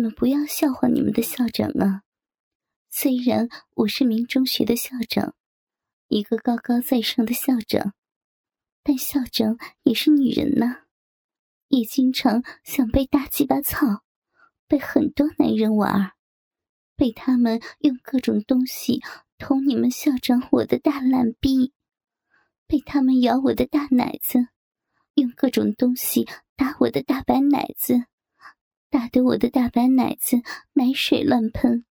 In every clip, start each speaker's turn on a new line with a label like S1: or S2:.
S1: 你们不要笑话你们的校长啊！虽然我是名中学的校长，一个高高在上的校长，但校长也是女人呐，也经常想被大鸡巴操，被很多男人玩，被他们用各种东西捅你们校长我的大烂逼，被他们咬我的大奶子，用各种东西打我的大白奶子。打得我的大白奶子奶水乱喷，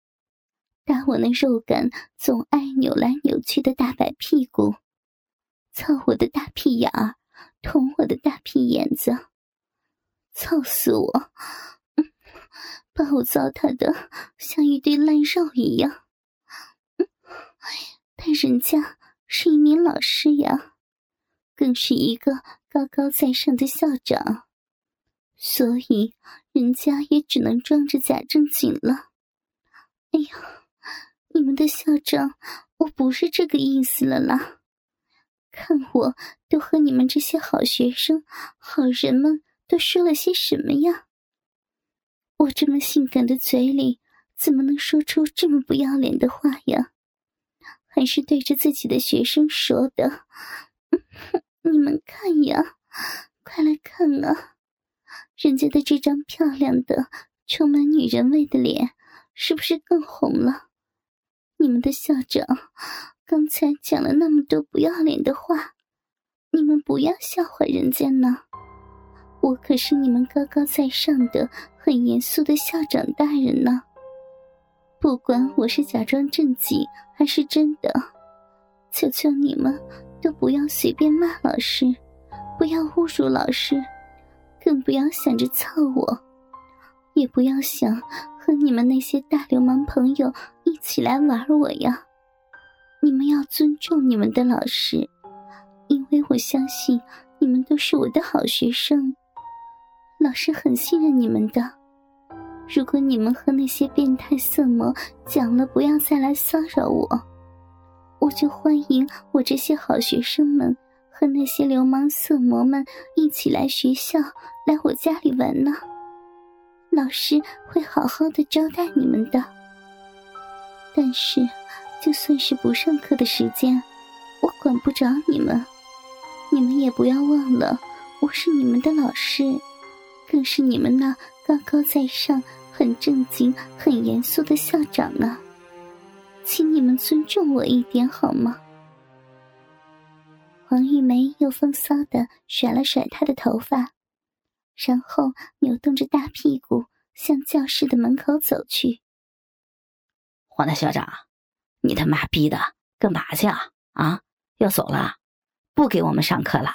S1: 打我那肉感总爱扭来扭去的大白屁股，操我的大屁眼儿，捅我的大屁眼子，操死我！把我糟蹋的像一堆烂肉一样。但人家是一名老师呀，更是一个高高在上的校长。所以，人家也只能装着假正经了。哎呀，你们的校长，我不是这个意思了啦！看我都和你们这些好学生、好人们都说了些什么呀？我这么性感的嘴里，怎么能说出这么不要脸的话呀？还是对着自己的学生说的。你们看呀，快来看啊！人家的这张漂亮的、充满女人味的脸，是不是更红了？你们的校长刚才讲了那么多不要脸的话，你们不要笑话人家呢。我可是你们高高在上的、很严肃的校长大人呢。不管我是假装正经还是真的，求求你们都不要随便骂老师，不要侮辱老师。更不要想着操我，也不要想和你们那些大流氓朋友一起来玩我呀！你们要尊重你们的老师，因为我相信你们都是我的好学生，老师很信任你们的。如果你们和那些变态色魔讲了不要再来骚扰我，我就欢迎我这些好学生们。和那些流氓色魔们一起来学校，来我家里玩呢。老师会好好的招待你们的。但是，就算是不上课的时间，我管不着你们。你们也不要忘了，我是你们的老师，更是你们那高高在上、很正经、很严肃的校长呢。请你们尊重我一点好吗？黄玉梅又风骚的甩了甩她的头发，然后扭动着大屁股向教室的门口走去。
S2: 黄大校长，你他妈逼的干嘛去啊？啊，要走了，不给我们上课了？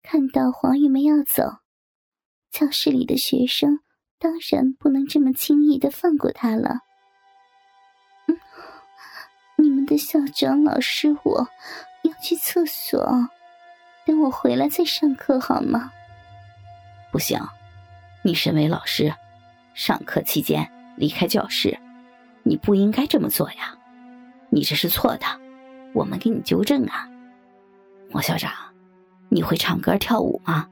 S1: 看到黄玉梅要走，教室里的学生当然不能这么轻易的放过她了。嗯，你们的校长老师我。去厕所，等我回来再上课好吗？
S2: 不行，你身为老师，上课期间离开教室，你不应该这么做呀！你这是错的，我们给你纠正啊！王校长，你会唱歌跳舞吗？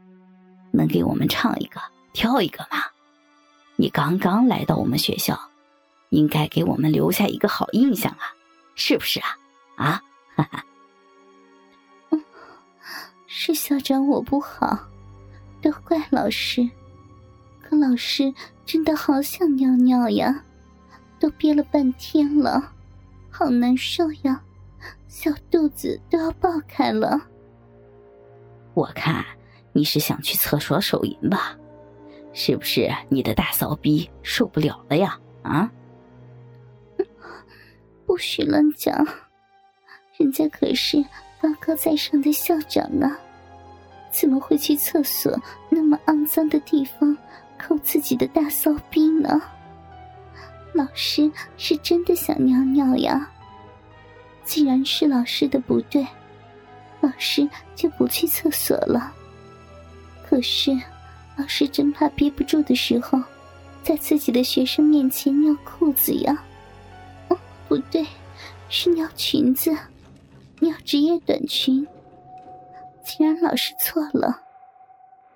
S2: 能给我们唱一个、跳一个吗？你刚刚来到我们学校，应该给我们留下一个好印象啊，是不是啊？啊，哈哈。
S1: 是校长我不好，都怪老师。可老师真的好想尿尿呀，都憋了半天了，好难受呀，小肚子都要爆开了。
S2: 我看你是想去厕所手淫吧？是不是你的大骚逼受不了了呀？啊？
S1: 不许乱讲，人家可是高高在上的校长啊。怎么会去厕所那么肮脏的地方抠自己的大骚逼呢？老师是真的想尿尿呀。既然是老师的不对，老师就不去厕所了。可是，老师真怕憋不住的时候，在自己的学生面前尿裤子呀。哦，不对，是尿裙子，尿职业短裙。既然老师错了，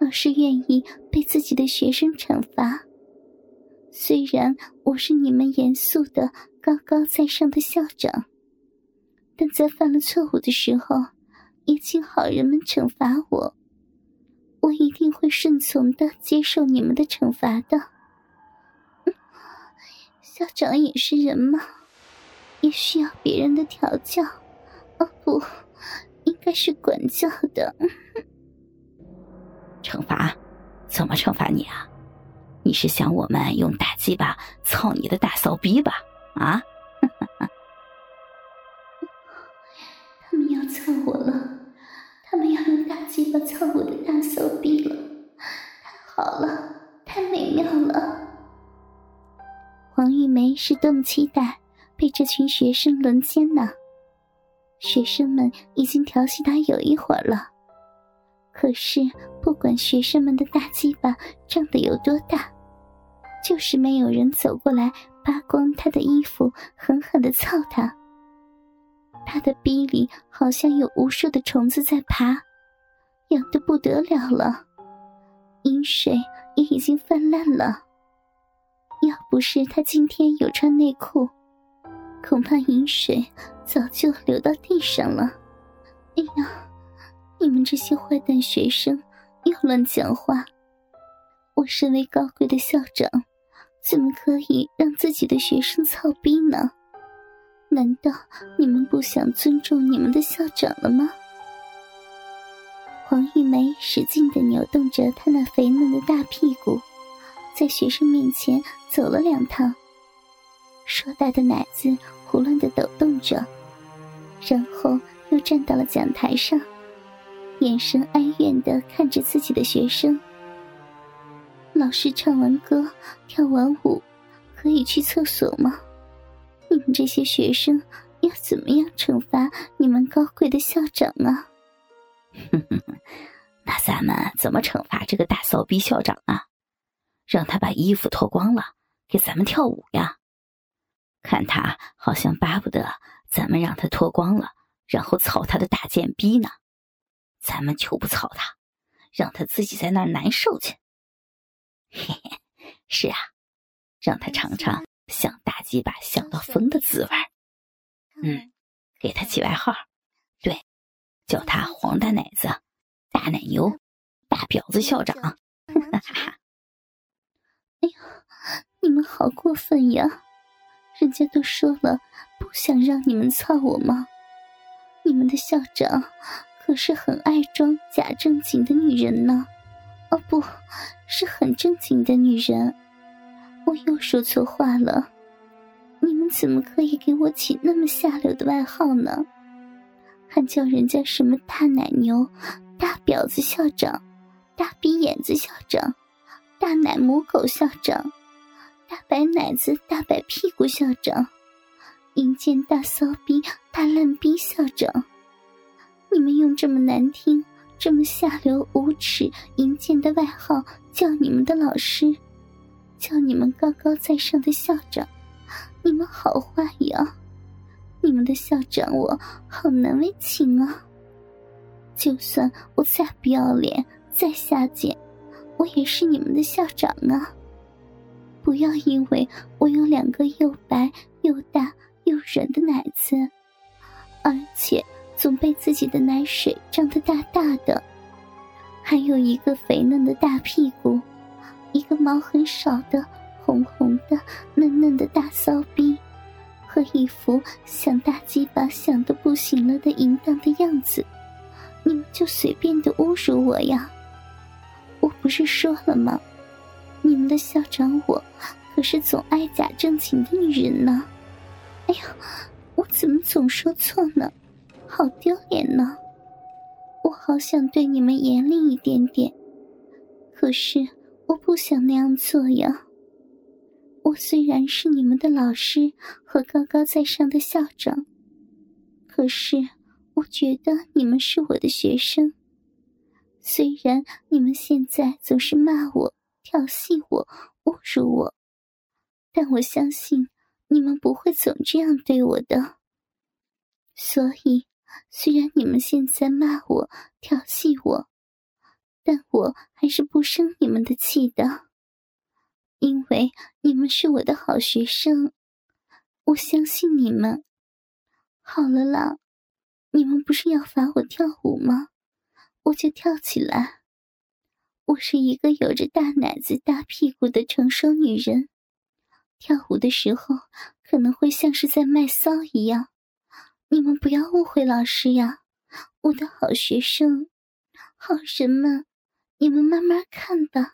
S1: 老师愿意被自己的学生惩罚，虽然我是你们严肃的、高高在上的校长，但在犯了错误的时候，也请好人们惩罚我。我一定会顺从的接受你们的惩罚的。校长也是人嘛，也需要别人的调教。哦不，该是管教的。
S2: 惩罚？怎么惩罚你啊？你是想我们用大鸡巴操你的大骚逼吧？啊！
S1: 他们要操我了，他们要用大鸡巴操我的大骚逼了，太好了，太美妙了！黄玉梅是多么期待被这群学生轮奸呢？学生们已经调戏他有一会儿了，可是。不管学生们的大鸡巴胀得有多大，就是没有人走过来扒光他的衣服，狠狠的操他。他的逼里好像有无数的虫子在爬，痒得不得了了，阴水也已经泛滥了。要不是他今天有穿内裤，恐怕饮水早就流到地上了。哎呀，你们这些坏蛋学生！又乱讲话！我身为高贵的校长，怎么可以让自己的学生操逼呢？难道你们不想尊重你们的校长了吗？黄玉梅使劲的扭动着她那肥嫩的大屁股，在学生面前走了两趟，硕大的奶子胡乱的抖动着，然后又站到了讲台上。眼神哀怨的看着自己的学生。老师唱完歌、跳完舞，可以去厕所吗？你们这些学生要怎么样惩罚你们高贵的校长啊？
S2: 哼哼哼，那咱们怎么惩罚这个大骚逼校长啊？让他把衣服脱光了，给咱们跳舞呀？看他好像巴不得咱们让他脱光了，然后操他的大贱逼呢。咱们就不操他，让他自己在那儿难受去。嘿嘿，是啊，让他尝尝想大鸡巴想到疯的滋味嗯，给他起外号，对，叫他黄大奶子、大奶牛、大婊子校长。哈哈哈！
S1: 哎呀，你们好过分呀！人家都说了，不想让你们操我吗？你们的校长。可是很爱装假正经的女人呢，哦，不是很正经的女人。我又说错话了，你们怎么可以给我起那么下流的外号呢？还叫人家什么大奶牛、大婊子校长、大逼眼子校长、大奶母狗校长、大白奶子、大白屁股校长、阴间大骚逼、大烂逼校长。你们用这么难听、这么下流、无耻、淫贱的外号叫你们的老师，叫你们高高在上的校长，你们好坏呀！你们的校长我好难为情啊！就算我再不要脸、再下贱，我也是你们的校长啊！不要因为我有两个又白又大又软的奶子，而且。总被自己的奶水胀得大大的，还有一个肥嫩的大屁股，一个毛很少的红红的嫩嫩的大骚逼，和一副想大鸡巴想的不行了的淫荡的样子，你们就随便的侮辱我呀？我不是说了吗？你们的校长我可是总爱假正经的女人呢。哎呀，我怎么总说错呢？好丢脸呢！我好想对你们严厉一点点，可是我不想那样做呀。我虽然是你们的老师和高高在上的校长，可是我觉得你们是我的学生。虽然你们现在总是骂我、调戏我、侮辱我，但我相信你们不会总这样对我的。所以。虽然你们现在骂我、调戏我，但我还是不生你们的气的，因为你们是我的好学生，我相信你们。好了啦，你们不是要罚我跳舞吗？我就跳起来。我是一个有着大奶子、大屁股的成熟女人，跳舞的时候可能会像是在卖骚一样。你们不要误会老师呀，我的好学生，好人们，你们慢慢看吧。